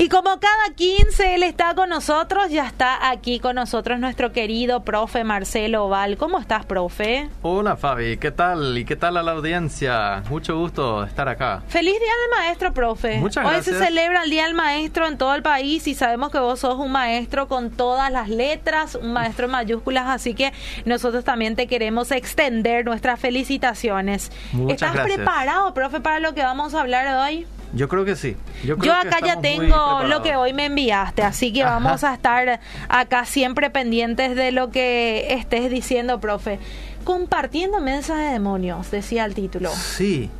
Y como cada 15 él está con nosotros, ya está aquí con nosotros nuestro querido profe Marcelo Val. ¿Cómo estás, profe? Hola Fabi, ¿qué tal? ¿Y qué tal a la audiencia? Mucho gusto estar acá. Feliz Día del Maestro, profe. Muchas Hoy gracias. se celebra el Día del Maestro en todo el país y sabemos que vos sos un maestro con todas las letras, un maestro en mayúsculas, así que nosotros también te queremos extender nuestras felicitaciones. Muchas ¿Estás gracias. preparado, profe, para lo que vamos a hablar hoy? Yo creo que sí. Yo, creo Yo que acá ya tengo lo que hoy me enviaste, así que Ajá. vamos a estar acá siempre pendientes de lo que estés diciendo, profe. Compartiendo mesas de demonios, decía el título. Sí.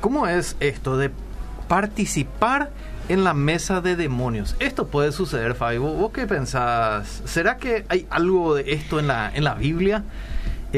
¿Cómo es esto de participar en la mesa de demonios? Esto puede suceder, Fabi. ¿Vos, vos qué pensás? ¿Será que hay algo de esto en la, en la Biblia?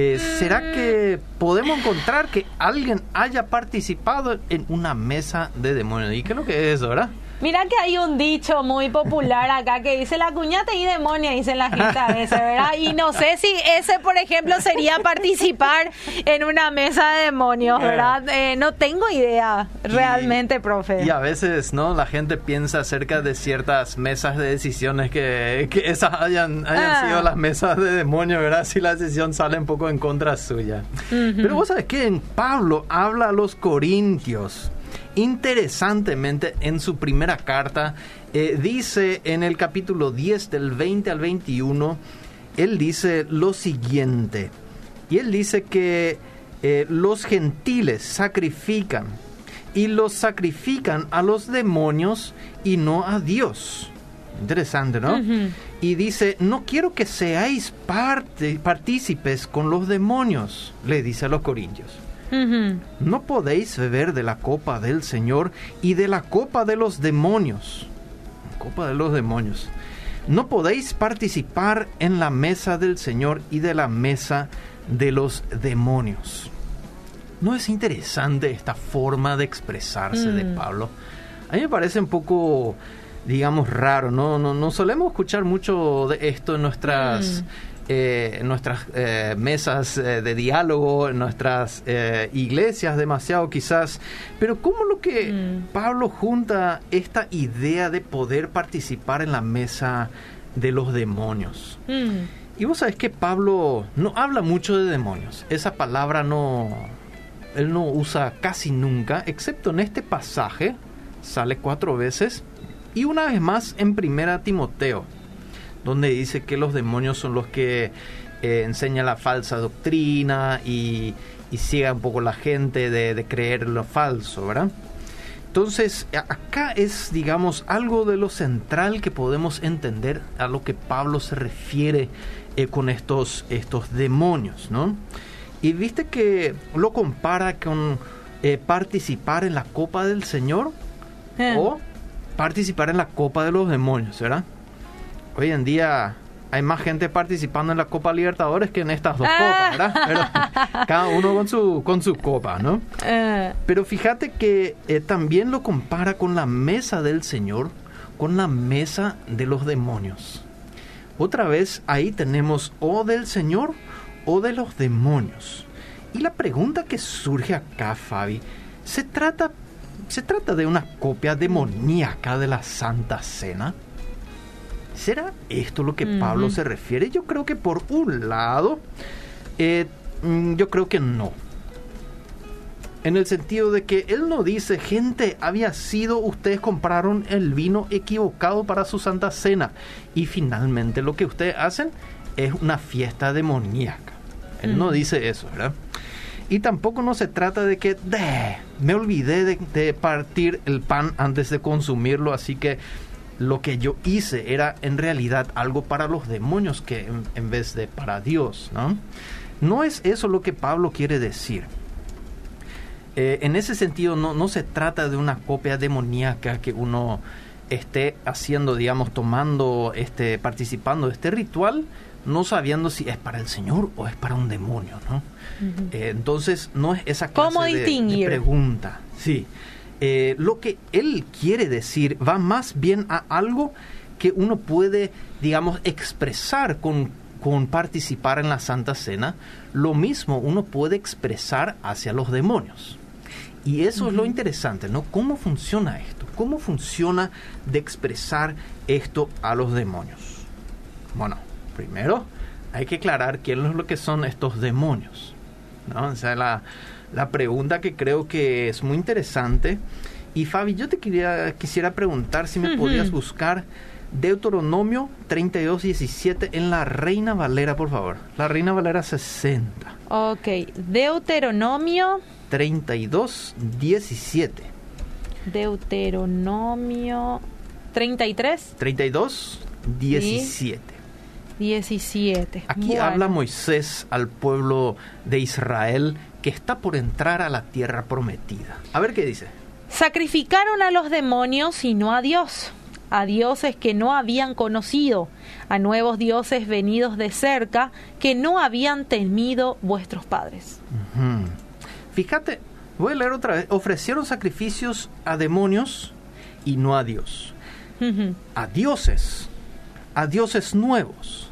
Eh, ¿Será que podemos encontrar que alguien haya participado en una mesa de demonios? ¿Y qué es lo que es verdad? Mira que hay un dicho muy popular acá que dice la cuñata y demonia, dicen la gente a veces, ¿verdad? Y no sé si ese, por ejemplo, sería participar en una mesa de demonios, ¿verdad? Eh, no tengo idea realmente, profe. Y a veces, ¿no? La gente piensa acerca de ciertas mesas de decisiones que, que esas hayan, hayan Ah. sido las mesas de demonio, ¿verdad? Si la decisión sale un poco en contra suya. Pero vos sabés que en Pablo habla a los corintios. Interesantemente, en su primera carta, eh, dice en el capítulo 10 del 20 al 21, él dice lo siguiente. Y él dice que eh, los gentiles sacrifican y los sacrifican a los demonios y no a Dios. Interesante, ¿no? Y dice, no quiero que seáis parte, partícipes con los demonios, le dice a los corintios. No podéis beber de la copa del Señor y de la copa de los demonios. Copa de los demonios. No podéis participar en la mesa del Señor y de la mesa de los demonios. ¿No es interesante esta forma de expresarse de Mm. Pablo? A mí me parece un poco, digamos, raro, ¿no? No, no solemos escuchar mucho de esto en nuestras, Mm. Eh, nuestras eh, mesas eh, de diálogo, nuestras eh, iglesias demasiado quizás. Pero ¿cómo lo que Mm. Pablo junta esta idea de poder participar en la mesa de los demonios? Mm. Y vos sabés que Pablo no habla mucho de demonios. Esa palabra no. Él no usa casi nunca, excepto en este pasaje. Sale cuatro veces. Y una vez más en Primera Timoteo, donde dice que los demonios son los que eh, enseñan la falsa doctrina y, y ciega un poco la gente de, de creer lo falso, ¿verdad? Entonces, acá es, digamos, algo de lo central que podemos entender a lo que Pablo se refiere eh, con estos, estos demonios, ¿no? Y viste que lo compara con eh, participar en la copa del Señor Eh. o participar en la copa de los demonios, ¿verdad? Hoy en día hay más gente participando en la Copa Libertadores que en estas dos Ah. copas, ¿verdad? Pero cada uno con su, con su copa, ¿no? Eh. Pero fíjate que eh, también lo compara con la mesa del Señor, con la mesa de los demonios. Otra vez ahí tenemos o del Señor o de los demonios. Y la pregunta que surge acá, Fabi, ¿se trata, ¿se trata de una copia demoníaca de la Santa Cena? ¿Será esto lo que Pablo se refiere? Yo creo que por un lado, eh, mm, yo creo que no. En el sentido de que él no dice, gente, había sido, ustedes compraron el vino equivocado para su santa cena. Y finalmente lo que ustedes hacen es una fiesta demoníaca. Él no dice eso, ¿verdad? Y tampoco no se trata de que, "De, me olvidé de, de partir el pan antes de consumirlo, así que lo que yo hice era en realidad algo para los demonios que en, en vez de para Dios, ¿no? No es eso lo que Pablo quiere decir. Eh, en ese sentido no, no se trata de una copia demoníaca que uno esté haciendo, digamos, tomando, este, participando de este ritual, no sabiendo si es para el Señor o es para un demonio, ¿no? Eh, entonces no es esa clase ¿Cómo de- pregunta. Sí. Eh, lo que él quiere decir va más bien a algo que uno puede, digamos, expresar con, con participar en la Santa Cena. Lo mismo uno puede expresar hacia los demonios. Y eso es lo interesante, ¿no? ¿Cómo funciona esto? ¿cómo funciona de expresar esto a los demonios? Bueno, primero hay que aclarar quién es lo que son estos demonios. ¿no? O sea, la, la pregunta que creo que es muy interesante. Y Fabi, yo te quería, quisiera preguntar si me podías buscar Deuteronomio 32, 17 en la Reina Valera, por favor. La Reina Valera 60. Ok, Deuteronomio 32, 17. Deuteronomio 33. 32, 17. 17. Aquí habla Moisés al pueblo de Israel que está por entrar a la tierra prometida. A ver qué dice. Sacrificaron a los demonios y no a Dios, a dioses que no habían conocido, a nuevos dioses venidos de cerca que no habían temido vuestros padres. Fíjate, voy a leer otra vez. Ofrecieron sacrificios a demonios y no a Dios. A dioses, a dioses nuevos.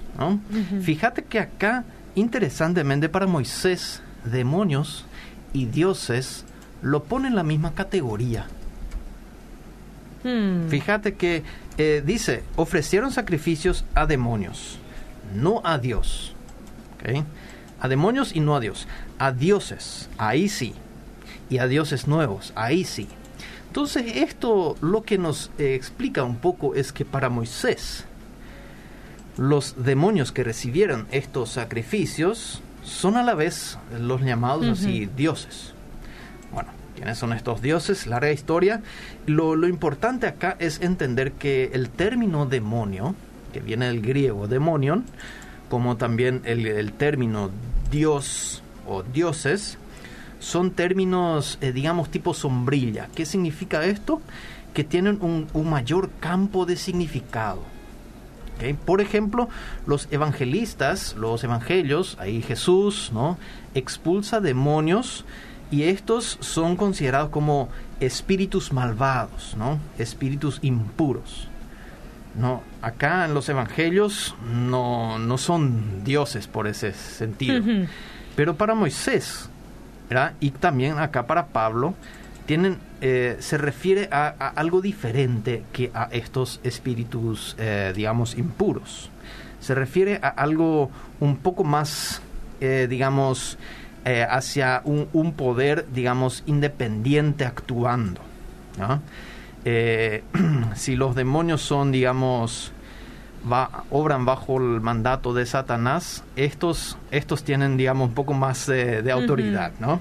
Fíjate que acá, interesantemente para Moisés, demonios y dioses lo ponen en la misma categoría. Hmm. Fíjate que eh, dice, ofrecieron sacrificios a demonios, no a Dios. A demonios y no a Dios. A dioses, ahí sí. Y a dioses nuevos, ahí sí. Entonces esto lo que nos eh, explica un poco es que para Moisés, los demonios que recibieron estos sacrificios son a la vez los llamados así dioses. Bueno, ¿quiénes son estos dioses? Larga historia. Lo, lo importante acá es entender que el término demonio, que viene del griego demonion, como también el, término dios o dioses, son términos, eh, digamos, tipo sombrilla. ¿Qué significa esto? Que tienen un, un mayor campo de significado por ejemplo, los evangelistas, los evangelios, ahí Jesús, ¿no? Expulsa demonios y estos son considerados como espíritus malvados, ¿no? Espíritus impuros. No, acá en los evangelios no, no son dioses por ese sentido. Pero para Moisés, y también acá para Pablo, tienen, eh, se refiere a, algo diferente que a estos espíritus, eh, digamos, impuros. Se refiere a algo un poco más, eh, digamos, hacia un, poder, digamos, independiente actuando. si los demonios son, digamos, va, obran bajo el mandato de Satanás, estos, estos tienen, digamos, un poco más de autoridad, ¿no?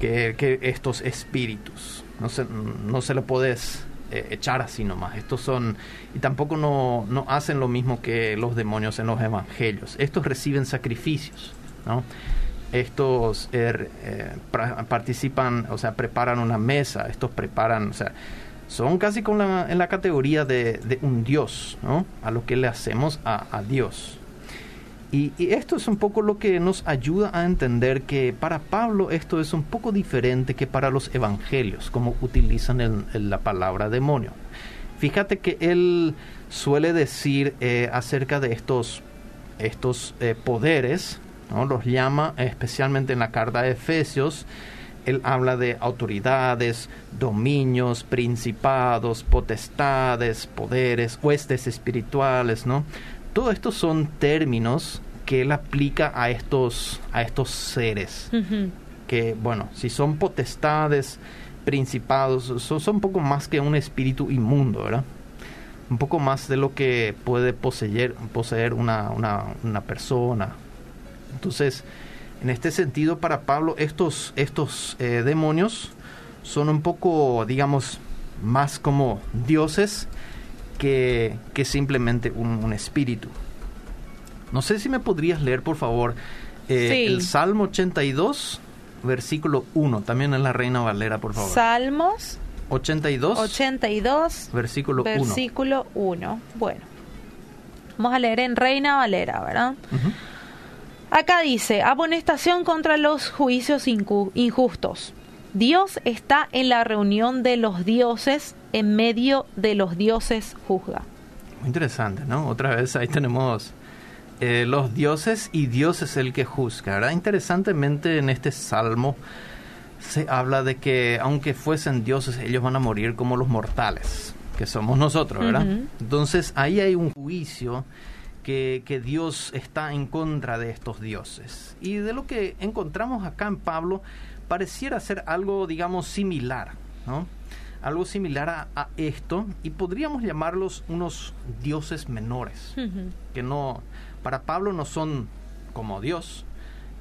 Que, estos espíritus. No se, no se lo puedes eh, echar así nomás. Estos son, y tampoco no, no, hacen lo mismo que los demonios en los evangelios. Estos reciben sacrificios, ¿no? Estos er, eh, participan, o sea, preparan una mesa, estos preparan, o sea, son casi con la, en la categoría de, de, un Dios, ¿no? A lo que le hacemos a, a Dios. Y, esto es un poco lo que nos ayuda a entender que para Pablo esto es un poco diferente que para los evangelios, como utilizan la palabra demonio. Fíjate que él suele decir eh, acerca de estos, estos eh, poderes, ¿no? los llama especialmente en la carta de Efesios, él habla de autoridades, dominios, principados, potestades, poderes, huestes espirituales, ¿no? Todo esto son términos que él aplica a estos, a estos seres. Que, bueno, si son potestades, principados, son, son, un poco más que un espíritu inmundo, ¿verdad? Un poco más de lo que puede poseer, poseer una, una, una persona. Entonces, en este sentido, para Pablo, estos, estos eh, demonios son un poco, digamos, más como dioses que, simplemente un, espíritu. No sé si me podrías leer, por favor, eh, el Salmo 82, versículo 1, también en la Reina Valera, por favor. Salmos 82, 82 versículo, versículo 1. Bueno, vamos a leer en Reina Valera, ¿verdad? Acá dice, amonestación contra los juicios injustos. Dios está en la reunión de los dioses, en medio de los dioses juzga. Muy interesante, ¿no? Otra vez ahí tenemos eh, los dioses y Dios es el que juzga, ¿verdad? Interesantemente en este salmo se habla de que aunque fuesen dioses, ellos van a morir como los mortales, que somos nosotros, ¿verdad? Entonces ahí hay un juicio que, que, Dios está en contra de estos dioses. Y de lo que encontramos acá en Pablo, pareciera ser algo, digamos, similar, ¿no? Algo similar a, esto, y podríamos llamarlos unos dioses menores, que no, para Pablo no son como Dios,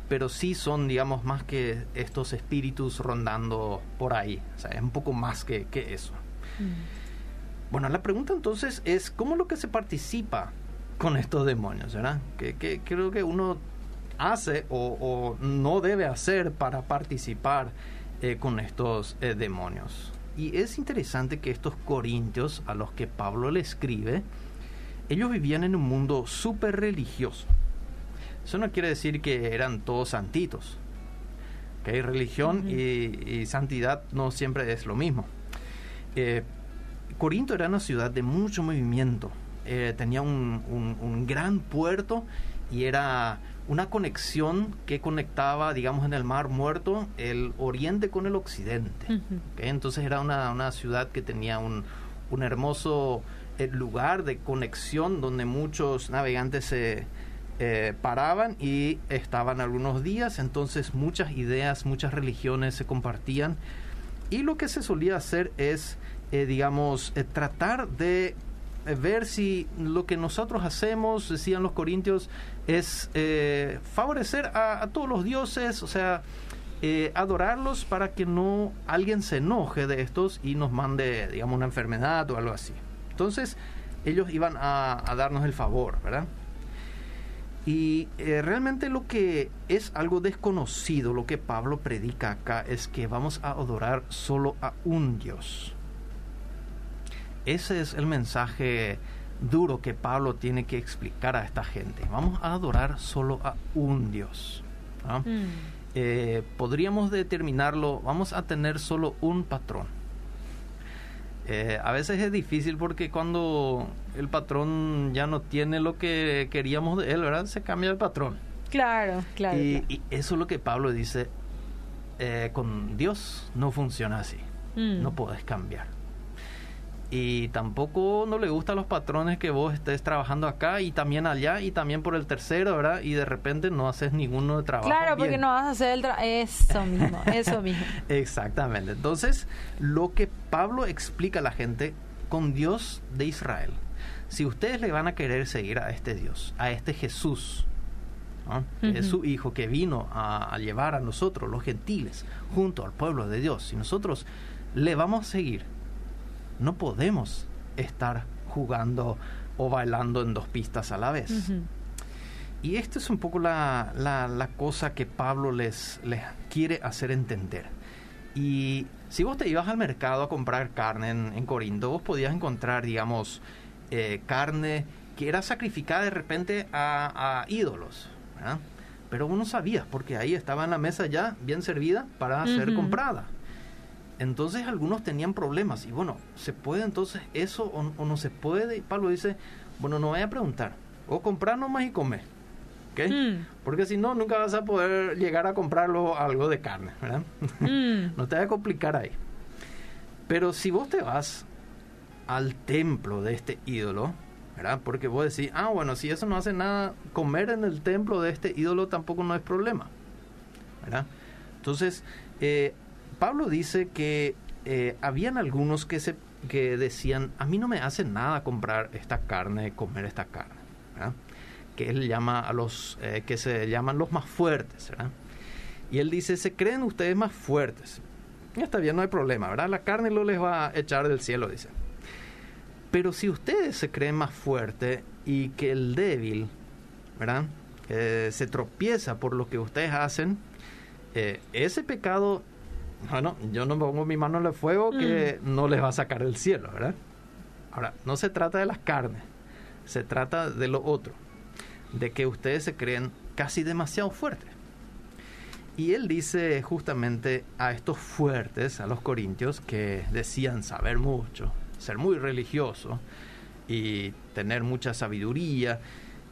pero sí son, digamos, más que estos espíritus rondando por ahí. O sea, es un poco más que, que eso. Mm. Bueno, la pregunta entonces es, ¿cómo lo que se participa con estos demonios, verdad? ¿Qué, creo que uno hace o, no debe hacer para participar eh, con estos eh, demonios? Y es interesante que estos corintios a los que Pablo le escribe, ellos vivían en un mundo súper religioso. Eso no quiere decir que eran todos santitos. Que religión y, santidad no siempre es lo mismo. Eh, Corinto era una ciudad de mucho movimiento. Eh, tenía un, gran puerto y era una conexión que conectaba, digamos, en el Mar Muerto, el oriente con el occidente. Entonces era una, ciudad que tenía un, hermoso eh, lugar de conexión donde muchos navegantes se eh, paraban y estaban algunos días, entonces muchas ideas, muchas religiones se compartían. Y lo que se solía hacer es, eh, digamos, eh, tratar de ver si lo que nosotros hacemos, decían los corintios, es favorecer a, todos los dioses, o sea, adorarlos para que no alguien se enoje de estos y nos mande, digamos, una enfermedad o algo así. Entonces, ellos iban a, darnos el favor, ¿verdad? Y eh, realmente lo que es algo desconocido, lo que Pablo predica acá, es que vamos a adorar solo a un Dios. Ese es el mensaje duro que Pablo tiene que explicar a esta gente. Vamos a adorar solo a un Dios. Mm. Eh, podríamos determinarlo, vamos a tener solo un patrón eh, a veces es difícil porque cuando el patrón ya no tiene lo que queríamos de él, ¿verdad? Se cambia el patrón. Claro, claro. Y, eso es lo que Pablo dice, eh, con Dios no funciona así, mm. no puedes cambiar y tampoco no le gustan los patrones que vos estés trabajando acá y también allá y también por el tercero, ¿verdad? Y de repente no haces ninguno de trabajo. Claro, porque no vas a hacer el trabajo. Eso mismo, eso mismo. Exactamente. Entonces, lo que Pablo explica a la gente con Dios de Israel, si ustedes le van a querer seguir a este Dios, a este Jesús, es su Hijo que vino a, a llevar a nosotros, los gentiles, junto al pueblo de Dios, si nosotros le vamos a seguir, no podemos estar jugando o bailando en dos pistas a la vez. Y esto es un poco la, la, cosa que Pablo les, les, quiere hacer entender. Y si vos te ibas al mercado a comprar carne en, Corinto, vos podías encontrar, digamos, eh, carne que era sacrificada de repente a, ídolos. Pero vos no sabías, porque ahí estaba en la mesa ya bien servida para ser comprada. Entonces algunos tenían problemas y bueno, ¿se puede entonces eso o, no se puede? Y Pablo dice, bueno, no voy a preguntar, o comprar nomás y comer, ¿ok? Mm. Porque si no, nunca vas a poder llegar a comprarlo algo de carne, ¿verdad? Mm. no te voy a complicar ahí. Pero si vos te vas al templo de este ídolo, ¿verdad? Porque vos decís, ah, bueno, si eso no hace nada, comer en el templo de este ídolo tampoco no es problema, ¿verdad? Entonces, eh, Pablo dice que eh, habían algunos que, se, que decían, a mí no me hace nada comprar esta carne, comer esta carne, que él llama a los eh, que se llaman los más fuertes, Y él dice, se creen ustedes más fuertes. Y está bien, no hay problema, ¿verdad? La carne no les va a echar del cielo, dice. Pero si ustedes se creen más fuertes y que el débil, ¿verdad? se tropieza por lo que ustedes hacen, eh, ese pecado bueno, yo no pongo mi mano en el fuego que mm. no les va a sacar del cielo, ¿verdad? Ahora, no se trata de las carnes, se trata de lo otro, de que ustedes se creen casi demasiado fuertes. Y él dice justamente a estos fuertes, a los corintios, que decían saber mucho, ser muy religiosos y tener mucha sabiduría,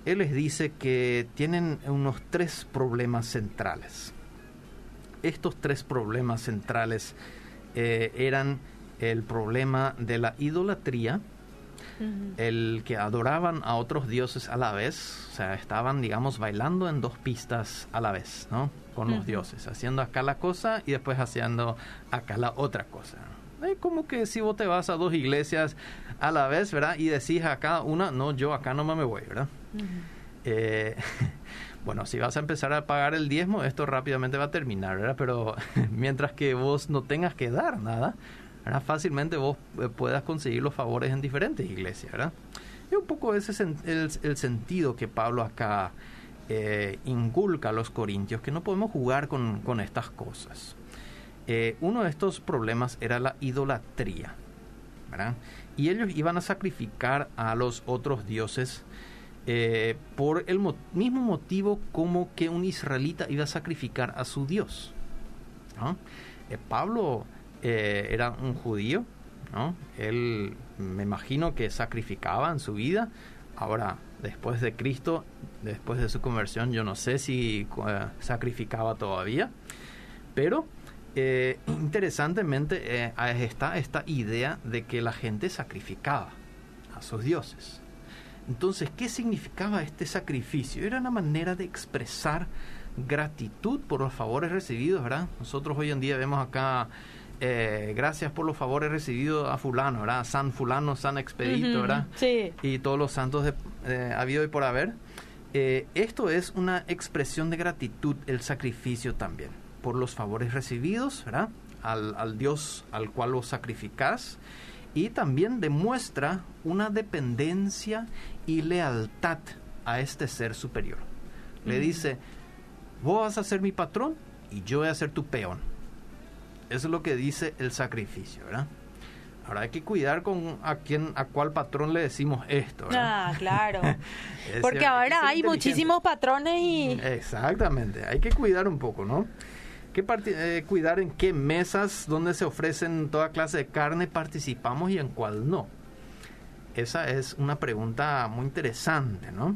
él les dice que tienen unos tres problemas centrales estos tres problemas centrales eh, eran el problema de la idolatría, el que adoraban a otros dioses a la vez, o sea, estaban, digamos, bailando en dos pistas a la vez, ¿no? Con los dioses, haciendo acá la cosa y después haciendo acá la otra cosa. Es como que si vos te vas a dos iglesias a la vez, ¿verdad? Y decís acá una, no, yo acá no me voy, ¿verdad? Eh, bueno, si vas a empezar a pagar el diezmo, esto rápidamente va a terminar, ¿verdad? Pero mientras que vos no tengas que dar nada, ¿verdad? fácilmente vos eh, puedas conseguir los favores en diferentes iglesias, ¿verdad? Y un poco ese es el, sentido que Pablo acá eh, inculca a los corintios, que no podemos jugar con, estas cosas. uno de estos problemas era la idolatría, ¿verdad? Y ellos iban a sacrificar a los otros dioses eh, por el mismo motivo como que un israelita iba a sacrificar a su Dios. Eh, Pablo eh, era un judío, él me imagino que sacrificaba en su vida. Ahora, después de Cristo, después de su conversión, yo no sé si sacrificaba todavía, pero interesantemente está esta idea de que la gente sacrificaba a sus dioses. Entonces, ¿qué significaba este sacrificio? Era una manera de expresar gratitud por los favores recibidos, ¿verdad? Nosotros hoy en día vemos acá, eh, gracias por los favores recibidos a fulano, ¿verdad? San fulano, San expedito, ¿verdad? Sí. Y todos los santos de, eh, habido y por haber. Eh, esto es una expresión de gratitud, el sacrificio también, por los favores recibidos, ¿verdad? Al, al Dios al cual lo sacrificas y también demuestra una dependencia y lealtad a este ser superior. Le dice, vos vas a ser mi patrón y yo voy a ser tu peón. Eso es lo que dice el sacrificio, ¿verdad? Ahora hay que cuidar con a quién, a cuál patrón le decimos esto. ¿verdad? Ah, claro. Porque ahora hay muchísimos patrones y... Exactamente, hay que cuidar un poco, ¿no? ¿Qué eh, cuidar en qué mesas donde se ofrecen toda clase de carne participamos y en cuál no? Esa es una pregunta muy interesante, ¿no?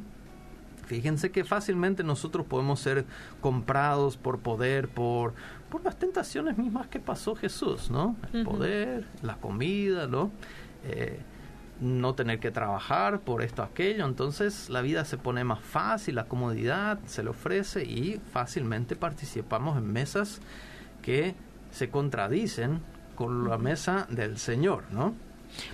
Fíjense que fácilmente nosotros podemos ser comprados por poder, por, por las tentaciones mismas que pasó Jesús, ¿no? El poder, la comida, ¿no? Eh, no tener que trabajar por esto aquello, entonces la vida se pone más fácil, la comodidad se le ofrece y fácilmente participamos en mesas que se contradicen con la mesa del Señor, ¿no?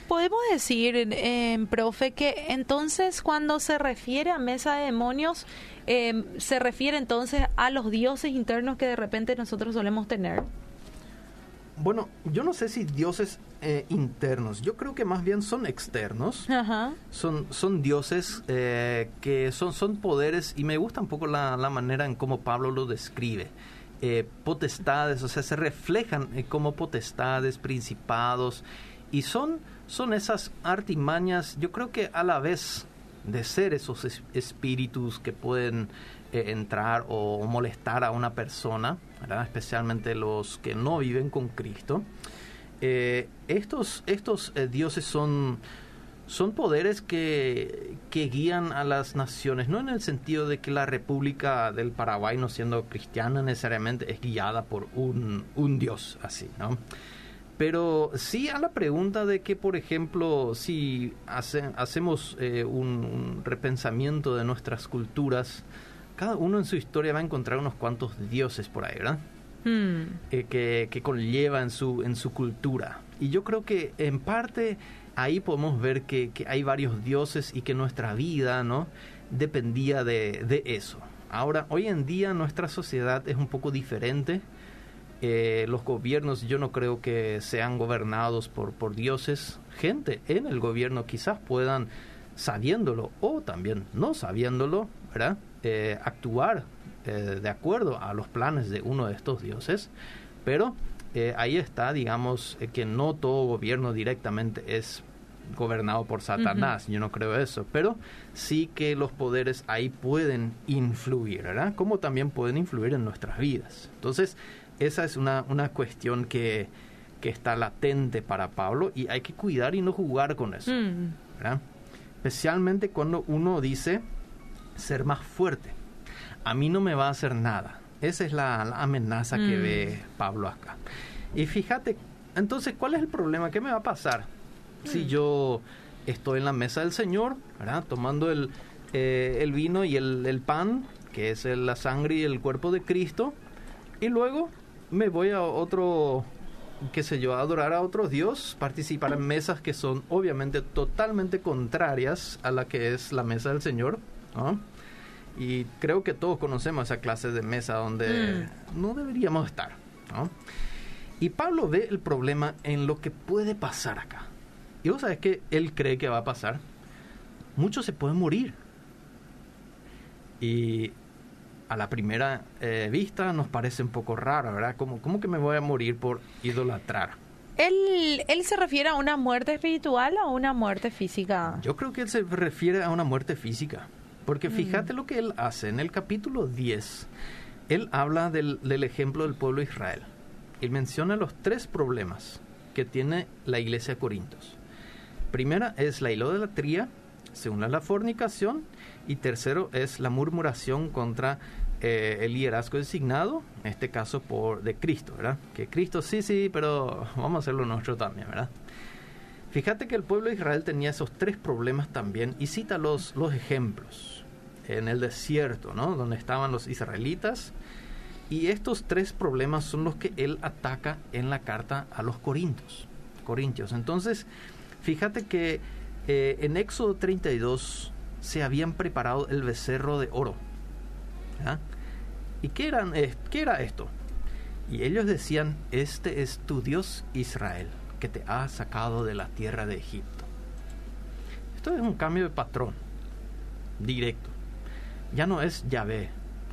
Podemos decir, eh, profe, que entonces cuando se refiere a mesa de demonios, eh, se refiere entonces a los dioses internos que de repente nosotros solemos tener. Bueno, yo no sé si dioses eh, internos, yo creo que más bien son externos. Son, son dioses eh, que son, son poderes y me gusta un poco la, manera en cómo Pablo lo describe. Eh, potestades, o sea, se reflejan como potestades, principados y son, son esas artimañas, yo creo que a la vez de ser esos espíritus que pueden eh, entrar o molestar a una persona, especialmente los que no viven con Cristo. Eh, estos estos eh, dioses son, son poderes que, que, guían a las naciones, no en el sentido de que la República del Paraguay, no siendo cristiana necesariamente, es guiada por un, un dios así, ¿no? Pero sí a la pregunta de que, por ejemplo, si hacemos un, repensamiento de nuestras culturas, cada uno en su historia va a encontrar unos cuantos dioses por ahí, ¿verdad? Hmm. Eh, que, que, conlleva en su, en su cultura. Y yo creo que en parte ahí podemos ver que, que hay varios dioses y que nuestra vida, ¿no? Dependía de, de eso. Ahora, hoy en día nuestra sociedad es un poco diferente eh, los gobiernos yo no creo que sean gobernados por, por dioses. Gente en el gobierno quizás puedan, sabiéndolo o también no sabiéndolo, ¿verdad? Eh, actuar eh, de acuerdo a los planes de uno de estos dioses. Pero ahí está, digamos, que no todo gobierno directamente es gobernado por Satanás, yo no creo eso, pero sí que los poderes ahí pueden influir, ¿verdad? Como también pueden influir en nuestras vidas. Entonces, esa es una, una cuestión que, que, está latente para Pablo y hay que cuidar y no jugar con eso. Mm. Especialmente cuando uno dice ser más fuerte. A mí no me va a hacer nada. Esa es la, la amenaza que Mm. ve Pablo acá. Y fíjate, entonces, ¿cuál es el problema? ¿Qué me va a pasar si Mm. yo estoy en la mesa del Señor, ¿verdad? tomando el, eh, el vino y el, el pan, que es el- la sangre y el cuerpo de Cristo, y luego me voy a otro, qué sé yo, a adorar a otro Dios, participar en mesas que son obviamente totalmente contrarias a la que es la mesa del Señor, ¿no? Y creo que todos conocemos esa clase de mesa donde no deberíamos estar, ¿no? Y Pablo ve el problema en lo que puede pasar acá. Y vos sabés que él cree que va a pasar. Muchos se pueden morir. Y a la primera eh, vista nos parece un poco raro, ¿verdad? ¿Cómo, ¿Cómo que me voy a morir por idolatrar? ¿Él, ¿Él se refiere a una muerte espiritual o a una muerte física? Yo creo que él se refiere a una muerte física. Porque fíjate lo que él hace. En el capítulo 10, él habla del, del ejemplo del pueblo de Israel. Él menciona los tres problemas que tiene la iglesia de Corintios. Primera es la idolatría, segunda la fornicación y tercero es la murmuración contra eh, el liderazgo designado, en este caso por de Cristo, ¿verdad? Que Cristo sí, sí, pero vamos a hacerlo nuestro también, ¿verdad? Fíjate que el pueblo de Israel tenía esos tres problemas también y cita los, los ejemplos en el desierto, ¿no? Donde estaban los israelitas. Y estos tres problemas son los que él ataca en la carta a los Corintios. Corintios. Entonces, fíjate que eh, en Éxodo 32 se habían preparado el becerro de oro. ¿Y qué, eran, eh, qué era esto? Y ellos decían, este es tu Dios Israel, que te ha sacado de la tierra de Egipto. Esto es un cambio de patrón, directo. Ya no es Yahvé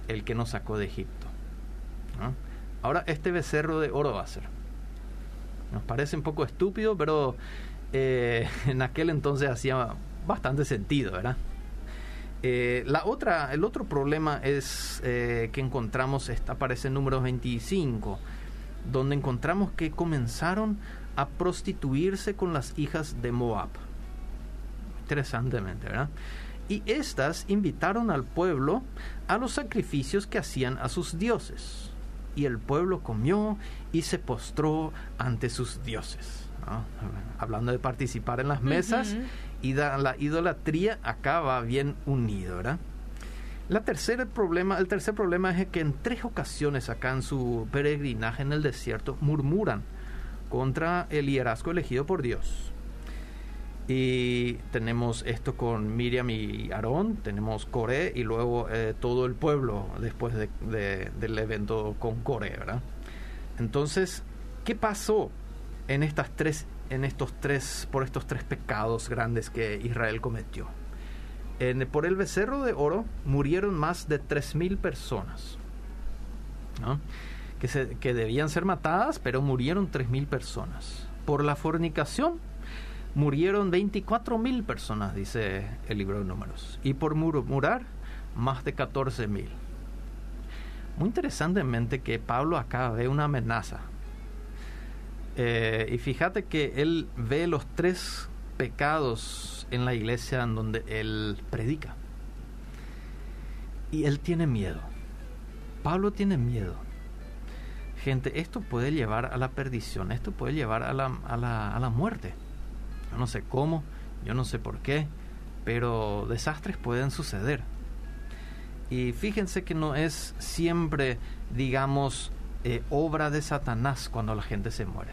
el que nos sacó de Egipto. Ahora este becerro de oro va a ser. Nos parece un poco estúpido, pero eh, en aquel entonces hacía bastante sentido, ¿verdad? Eh, la otra, el otro problema es eh, que encontramos, esta aparece en número 25, donde encontramos que comenzaron a prostituirse con las hijas de Moab. Interesantemente, ¿verdad? Y estas invitaron al pueblo a los sacrificios que hacían a sus dioses. Y el pueblo comió y se postró ante sus dioses. ¿no? Hablando de participar en las mesas y la idolatría acá va bien unido, ¿verdad? La tercera problema, el tercer problema es que en tres ocasiones acá en su peregrinaje en el desierto murmuran contra el liderazgo elegido por Dios. Y tenemos esto con Miriam y Aarón, tenemos Coré y luego eh, todo el pueblo después de- de- del evento con Coré, ¿verdad? Entonces, ¿qué pasó en estas tres, en estos tres, por estos tres pecados grandes que Israel cometió? Por el becerro de oro murieron más de 3.000 personas. Que, se- que debían ser matadas, pero murieron 3.000 personas. Por la fornicación murieron 24.000 personas, dice el libro de números. Y por murmurar, más de 14.000. Muy interesantemente que Pablo acá ve una amenaza. Eh, y fíjate que él ve los tres pecados en la iglesia en donde él predica. Y él tiene miedo. Pablo tiene miedo. Gente, esto puede llevar a la perdición, esto puede llevar a la, a la, a la muerte. Yo no sé cómo, yo no sé por qué, pero desastres pueden suceder. Y fíjense que no es siempre, digamos, eh, obra de Satanás cuando la gente se muere.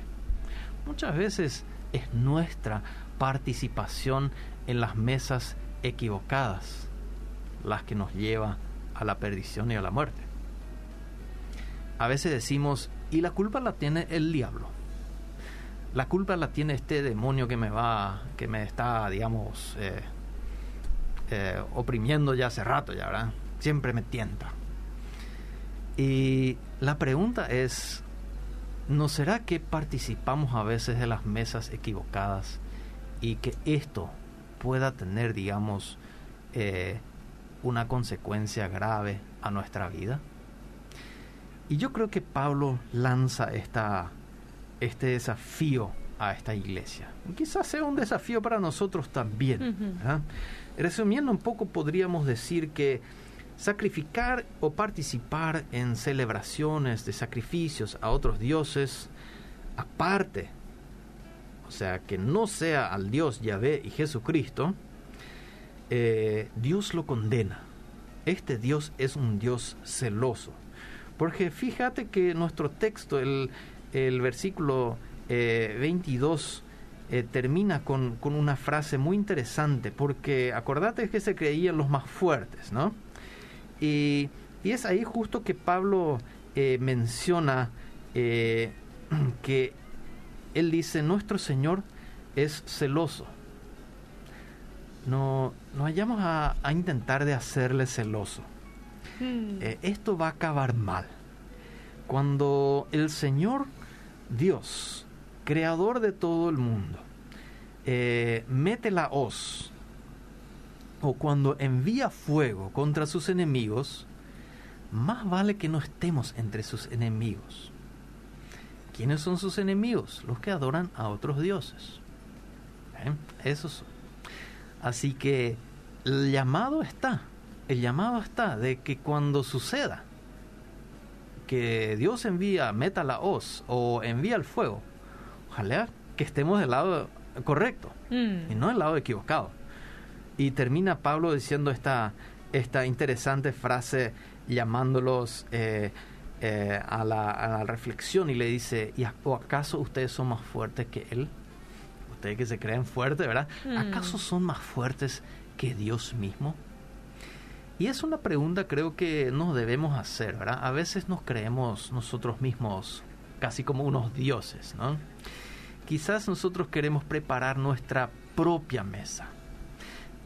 Muchas veces es nuestra participación en las mesas equivocadas las que nos lleva a la perdición y a la muerte. A veces decimos, y la culpa la tiene el diablo. La culpa la tiene este demonio que me va, que me está, digamos, eh, eh, oprimiendo ya hace rato, ya, ¿verdad? Siempre me tienta. Y la pregunta es, ¿no será que participamos a veces de las mesas equivocadas y que esto pueda tener, digamos, eh, una consecuencia grave a nuestra vida? Y yo creo que Pablo lanza esta, este desafío a esta iglesia. Quizás sea un desafío para nosotros también. ¿verdad? Resumiendo un poco, podríamos decir que Sacrificar o participar en celebraciones de sacrificios a otros dioses, aparte, o sea, que no sea al Dios Yahvé y Jesucristo, eh, Dios lo condena. Este Dios es un Dios celoso. Porque fíjate que nuestro texto, el, el versículo 22, eh, eh, termina con, con, una frase muy interesante, porque acordate que se creían los más fuertes, ¿no? Y, es ahí justo que Pablo eh, menciona eh, que él dice, nuestro Señor es celoso. No, no vayamos a, intentar de hacerle celoso. Hmm. Eh, esto va a acabar mal. Cuando el Señor Dios, creador de todo el mundo, mete la hoz o cuando envía fuego contra sus enemigos, más vale que no estemos entre sus enemigos. ¿Quiénes son sus enemigos? Los que adoran a otros dioses. ¿Eh? Esos Así que el llamado está, el llamado está de que cuando suceda que Dios envía, meta la hoz o envía el fuego, ojalá que estemos del lado correcto mm. y no del lado equivocado. Y termina Pablo diciendo esta, esta interesante frase llamándolos eh, eh, a, la, reflexión y le dice, ¿y o acaso ustedes son más fuertes que Él? Ustedes que se creen fuertes, ¿verdad? Mm. ¿Acaso son más fuertes que Dios mismo? Y es una pregunta creo que nos debemos hacer, ¿verdad? A veces nos creemos nosotros mismos casi como unos dioses, ¿no? Quizás nosotros queremos preparar nuestra propia mesa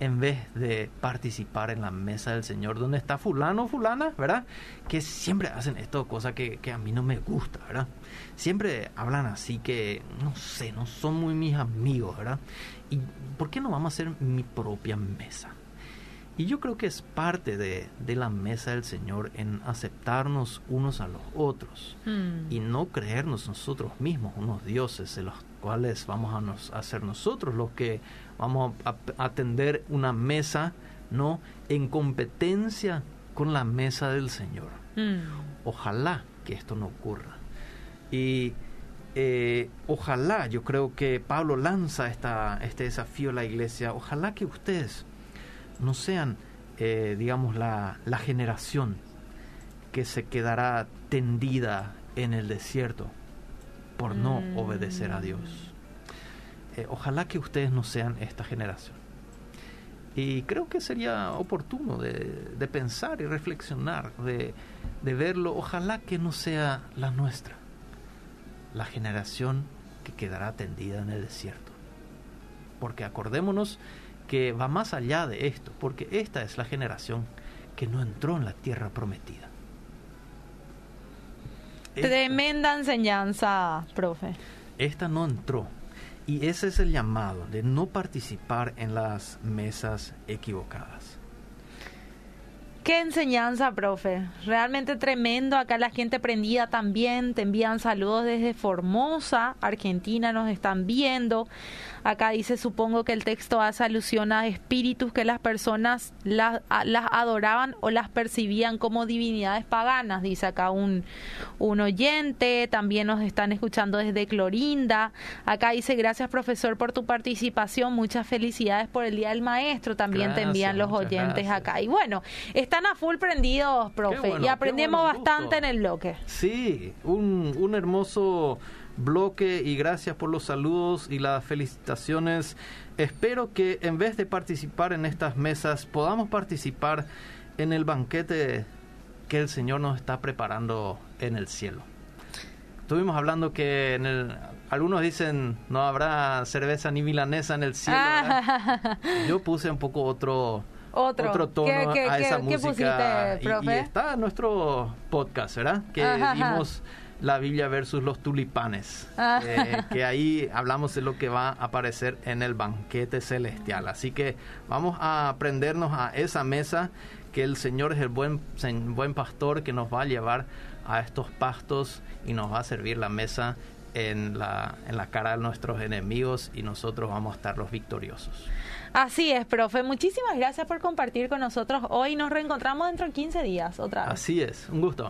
en vez de participar en la mesa del Señor, donde está fulano o fulana, ¿verdad? Que siempre hacen esto, cosa que, que, a mí no me gusta, ¿verdad? Siempre hablan así que, no sé, no son muy mis amigos, ¿verdad? ¿Y por qué no vamos a hacer mi propia mesa? Y yo creo que es parte de, la mesa del Señor en aceptarnos unos a los otros hmm. y no creernos nosotros mismos unos dioses de los cuales vamos a, nos, a ser nosotros los que vamos a, atender una mesa no en competencia con la mesa del Señor. Hmm. Ojalá que esto no ocurra. Y eh, ojalá, yo creo que Pablo lanza esta, este desafío a la iglesia, ojalá que ustedes no sean, eh, digamos, la, la generación que se quedará tendida en el desierto por no mm. obedecer a Dios. Eh, ojalá que ustedes no sean esta generación. Y creo que sería oportuno de, de pensar y reflexionar, de, de, verlo. Ojalá que no sea la nuestra, la generación que quedará tendida en el desierto. Porque acordémonos que va más allá de esto, porque esta es la generación que no entró en la tierra prometida. Tremenda enseñanza, profe. Esta no entró. Y ese es el llamado de no participar en las mesas equivocadas. Qué enseñanza, profe. Realmente tremendo. Acá la gente prendida también. Te envían saludos desde Formosa, Argentina. Nos están viendo. Acá dice, supongo que el texto hace alusión a espíritus que las personas las, las adoraban o las percibían como divinidades paganas. Dice acá un, un oyente. También nos están escuchando desde Clorinda. Acá dice, gracias profesor por tu participación. Muchas felicidades por el Día del Maestro. También te envían los oyentes acá. Y bueno, están a full prendidos, profe. y aprendemos bastante en el bloque. Sí, un, un hermoso bloque y gracias por los saludos y las felicitaciones. Espero que en vez de participar en estas mesas podamos participar en el banquete que el Señor nos está preparando en el cielo. Estuvimos hablando que en el, algunos dicen no habrá cerveza ni milanesa en el cielo. Yo puse un poco otro otro, tono a esa música y, está en nuestro podcast, ¿verdad? Que vimos la Biblia versus los tulipanes, ah. eh, que ahí hablamos de lo que va a aparecer en el banquete celestial. Así que vamos a aprendernos a esa mesa que el Señor es el buen, buen pastor que nos va a llevar a estos pastos y nos va a servir la mesa en la, en la cara de nuestros enemigos y nosotros vamos a estar los victoriosos. Así es, profe. Muchísimas gracias por compartir con nosotros hoy. Nos reencontramos dentro de 15 días otra vez. Así es, un gusto.